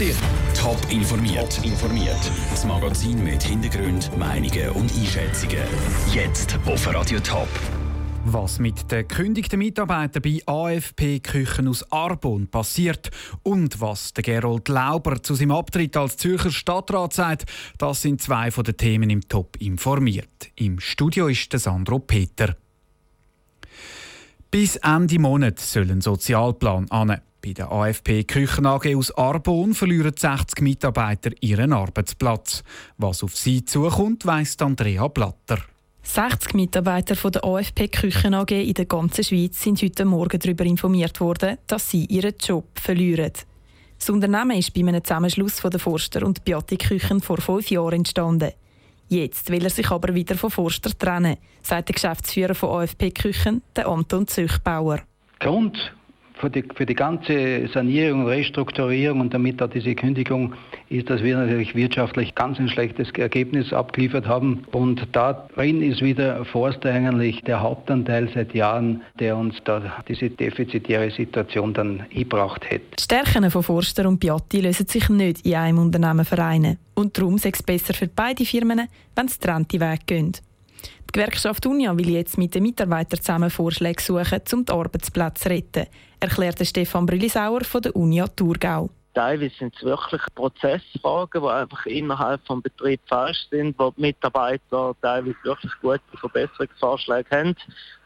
dir. Top informiert. Top informiert. Das Magazin mit Hintergrund, Meinungen und Einschätzungen. Jetzt auf Radio Top. Was mit den gekündigten Mitarbeitern bei AFP Küchen aus Arbon passiert und was der Gerold Lauber zu seinem Abtritt als Zürcher Stadtrat sagt, das sind zwei von den Themen im Top informiert. Im Studio ist der Sandro Peter. Bis Ende Monat soll ein Sozialplan an. Bei der AFP Küchen AG aus Arbon verlieren 60 Mitarbeiter ihren Arbeitsplatz. Was auf sie zukommt, weiss Andrea Blatter. 60 Mitarbeiter von der AFP Küchen AG in der ganzen Schweiz sind heute Morgen darüber informiert worden, dass sie ihren Job verlieren. Das Unternehmen ist bei einem Zusammenschluss von der Forster und Beati Küchen vor fünf Jahren entstanden. Jetzt will er sich aber wieder von Forster trennen, sagt der Geschäftsführer von AFP Küchen, der Anton Züchbauer. Grund für die, für die ganze Sanierung, Restrukturierung und damit auch diese Kündigung ist, dass wir natürlich wirtschaftlich ganz ein schlechtes Ergebnis abgeliefert haben. Und darin ist wieder Forster eigentlich der Hauptanteil seit Jahren, der uns da diese defizitäre Situation dann gebracht hat. Die Stärken von Forster und Piatti lösen sich nicht in einem Unternehmen vereinen. Und darum ist es besser für beide Firmen, wenn sie trennte Weg gehen. Die Gewerkschaft Unia will jetzt mit den Mitarbeitern zusammen Vorschläge suchen, um die Arbeitsplätze zu retten, erklärte Stefan Brüllisauer von der Unia Thurgau. Teilweise sind es wirklich Prozessfragen, die einfach innerhalb des Betriebs falsch sind, wo die Mitarbeiter teilweise wirklich gute Verbesserungsvorschläge haben.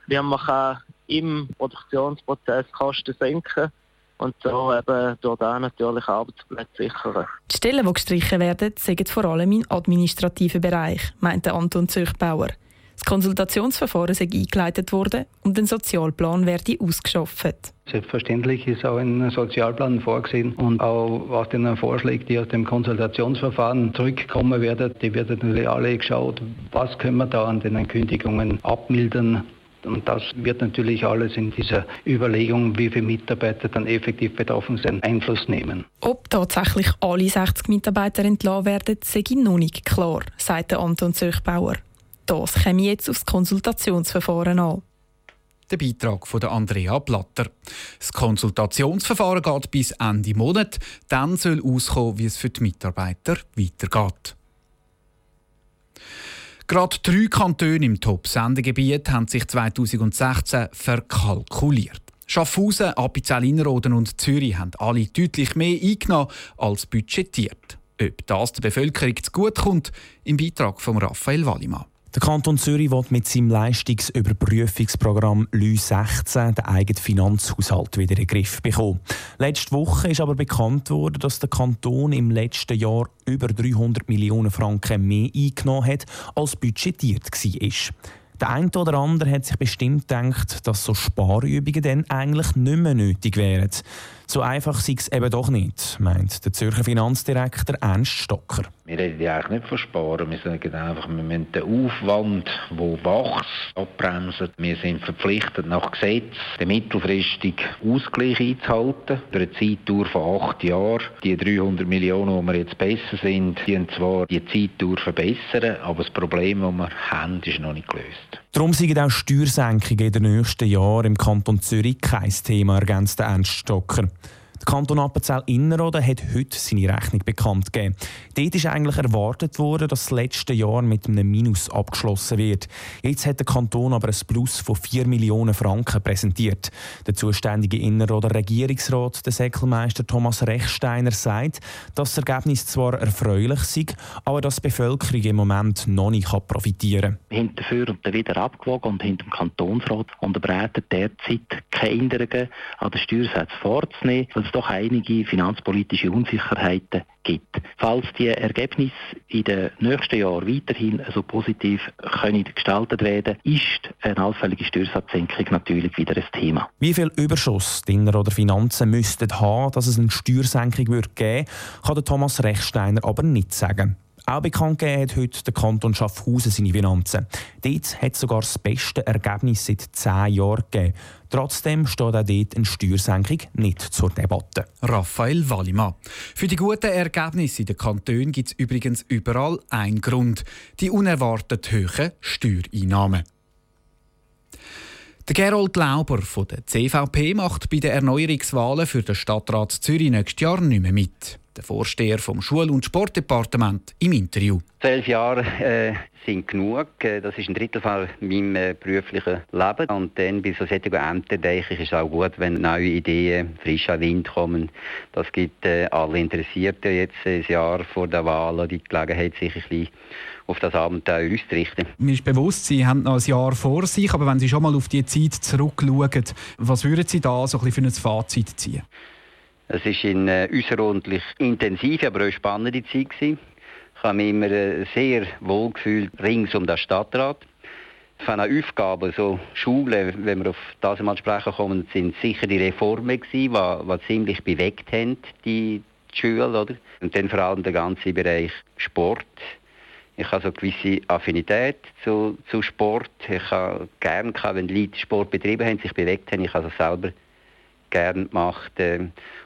Wie man kann im Produktionsprozess Kosten senken und so eben durch da natürlich Arbeitsplätze sichern. Die Stellen, die gestrichen werden, sind vor allem im administrativen Bereich, meinte Anton Züchbauer. Das Konsultationsverfahren sei eingeleitet worden und ein Sozialplan werde ausgeschafft. Selbstverständlich ist auch ein Sozialplan vorgesehen und auch aus den Vorschlägen, die aus dem Konsultationsverfahren zurückkommen werden, die werden natürlich alle geschaut, was können wir da an den Kündigungen abmildern. Und das wird natürlich alles in dieser Überlegung, wie viele Mitarbeiter dann effektiv betroffen sind, Einfluss nehmen. Ob tatsächlich alle 60 Mitarbeiter entlassen werden, sei noch nicht klar, sagte Anton Zöchbauer. Das käme jetzt aufs Konsultationsverfahren an. Der Beitrag von Andrea Platter. Das Konsultationsverfahren geht bis Ende Monat. Dann soll auskommen, wie es für die Mitarbeiter weitergeht. Gerade drei Kantone im Top-Sendegebiet haben sich 2016 verkalkuliert. Schaffhausen, Appenzell Innerrhoden und Zürich haben alle deutlich mehr eingenommen als budgetiert. Ob das der Bevölkerung zugutekommt, im Beitrag von Raphael Wallimann. Der Kanton Zürich will mit seinem Leistungsüberprüfungsprogramm LÜ 16 den eigenen Finanzhaushalt wieder in den Griff bekommen. Letzte Woche ist aber bekannt worden, dass der Kanton im letzten Jahr über 300 Millionen Franken mehr eingenommen hat, als budgetiert war. Der eine oder andere hat sich bestimmt gedacht, dass so Sparübungen dann eigentlich nicht mehr nötig wären. So einfach sei es eben doch nicht, meint der Zürcher Finanzdirektor Ernst Stocker. Wir reden ja eigentlich nicht von Sparen, wir sagen einfach, wir müssen den Aufwand, der wächst, abbremsen. Wir sind verpflichtet, nach Gesetz den mittelfristigen Ausgleich einzuhalten. Über eine Zeitdauer von acht Jahren. Die 300 Millionen, die wir jetzt besser sind, die zwar die Zeitdauer verbessern, aber das Problem, das wir haben, ist noch nicht gelöst. Darum sind auch Steuersenkungen in den nächsten Jahren im Kanton Zürich kein Thema, ergänzt Ernst Stocker. Der Kanton Appenzell Innerrhoden hat heute seine Rechnung bekannt gegeben. Dort ist eigentlich erwartet worden, dass das letzte Jahr mit einem Minus abgeschlossen wird. Jetzt hat der Kanton aber ein Plus von 4 Millionen Franken präsentiert. Der zuständige Innerrhoder Regierungsrat, der Säckelmeister Thomas Rechsteiner, sagt, dass das Ergebnis zwar erfreulich sei, aber dass die Bevölkerung im Moment noch nicht profitieren kann. Hinterfür und wieder abgewogen und hinter dem Kantonsrat unterbreiten derzeit keine Änderungen an den Steuersätzen vorzunehmen doch einige finanzpolitische Unsicherheiten gibt. Falls die Ergebnisse in den nächsten Jahren weiterhin so positiv können gestaltet werden, ist eine allfällige Steuersatzsenkung natürlich wieder ein Thema. Wie viel Überschuss die oder Finanzen müssten haben, dass es eine Steuersenkung geben würde, kann Thomas Rechsteiner aber nicht sagen. Auch bekannt gegeben hat heute der Kanton Schaffhausen seine Finanzen. Dort hat es sogar das beste Ergebnis seit zehn Jahren gegeben. Trotzdem steht auch dort eine Steuersenkung nicht zur Debatte. Raphael Wallimann. Für die guten Ergebnisse in den Kantonen gibt es übrigens überall einen Grund: die unerwartet hohen Steuereinnahmen. Der Gerold Lauber von der CVP macht bei den Erneuerungswahlen für den Stadtrat Zürich nächstes Jahr nicht mehr mit. Der Vorsteher vom Schul- und Sportdepartement im Interview. Zwölf Jahre äh, sind genug. Äh, das ist ein Drittel von meinem äh, beruflichen Leben. Und dann bei so solchen Ämtern denke ich, ist es auch gut, wenn neue Ideen, frischer Wind kommen. Das gibt äh, alle Interessierten jetzt ein Jahr vor der Wahl die Gelegenheit, sich ein bisschen auf das Abenteuer auszurichten. Mir ist bewusst, Sie haben noch ein Jahr vor sich, aber wenn Sie schon mal auf die Zeit zurückschauen, was würden Sie da so ein bisschen für ein Fazit ziehen? Es war eine außerordentlich intensive, aber auch spannende Zeit. Ich habe mich immer äh, sehr wohl gefühlt rings um den Stadtrat. Von den Aufgaben, so Schulen, wenn wir auf das mal sprechen kommen, sind sicher die Reformen gewesen, die, die ziemlich bewegt haben, die, die Schule, oder? Und dann vor allem der ganze Bereich Sport. Ich habe so eine gewisse Affinität zu, zu Sport. Ich habe gerne, wenn Leute Sport betrieben haben, sich bewegt haben. Ich habe es selber gerne gemacht.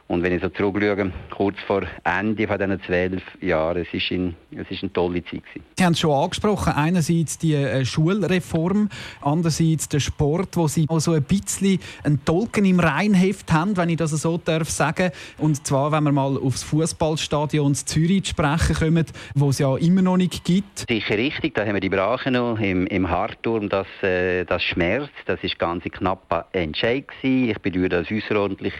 Und wenn ich so zurückschaue, kurz vor Ende von diesen zwölf Jahren, es ist, ein, es ist eine tolle Zeit. Gewesen. Sie haben es schon angesprochen, einerseits die äh, Schulreform, andererseits der Sport, wo Sie auch so ein bisschen einen Tolken im Reinheft haben, wenn ich das so darf sagen. Und zwar, wenn wir mal aufs Fußballstadion Zürich zu sprechen kommen, wo es ja immer noch nicht gibt. Sicher richtig, da haben wir die Brache noch im, im Hartturm, das, äh, das schmerzt. Das ist ganz knapp Entscheid gewesen. Ich bedauere das außerordentlich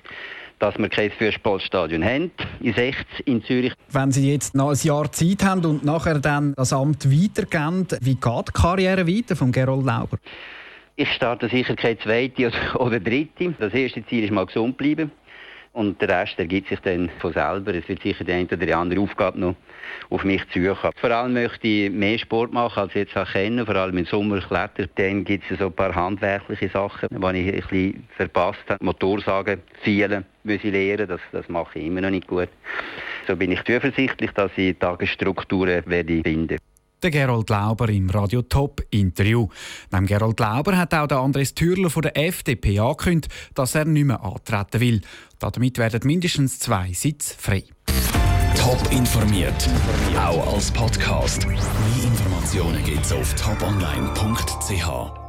dass wir kein Fußballstadion haben, in 60 in Zürich. Wenn Sie jetzt noch ein Jahr Zeit haben und nachher dann das Amt weitergeben, wie geht die Karriere weiter von Gerold Lauber? Ich starte sicher keine zweite oder dritte. Das erste Ziel ist mal gesund bleiben. Und der Rest ergibt sich dann von selber. Es wird sicher die eine oder andere Aufgabe noch auf mich zukommen. Vor allem möchte ich mehr Sport machen, als ich jetzt auch kennen. Vor allem im Sommer klettern. Dann gibt es so ein paar handwerkliche Sachen, die ich ein bisschen verpasst habe. Motorsagen, vielen muss ich lernen. Das, das mache ich immer noch nicht gut. So bin ich zuversichtlich, dass ich Tagesstrukturen werde finden der Gerold Lauber im Radio Top Interview. Neben Gerold Lauber hat auch der Andres Thürler von der FDP angekündigt, dass er nicht mehr antreten will. Damit werden mindestens zwei Sitze frei. Top informiert, auch als Podcast. Mehr Informationen gibt's auf toponline.ch.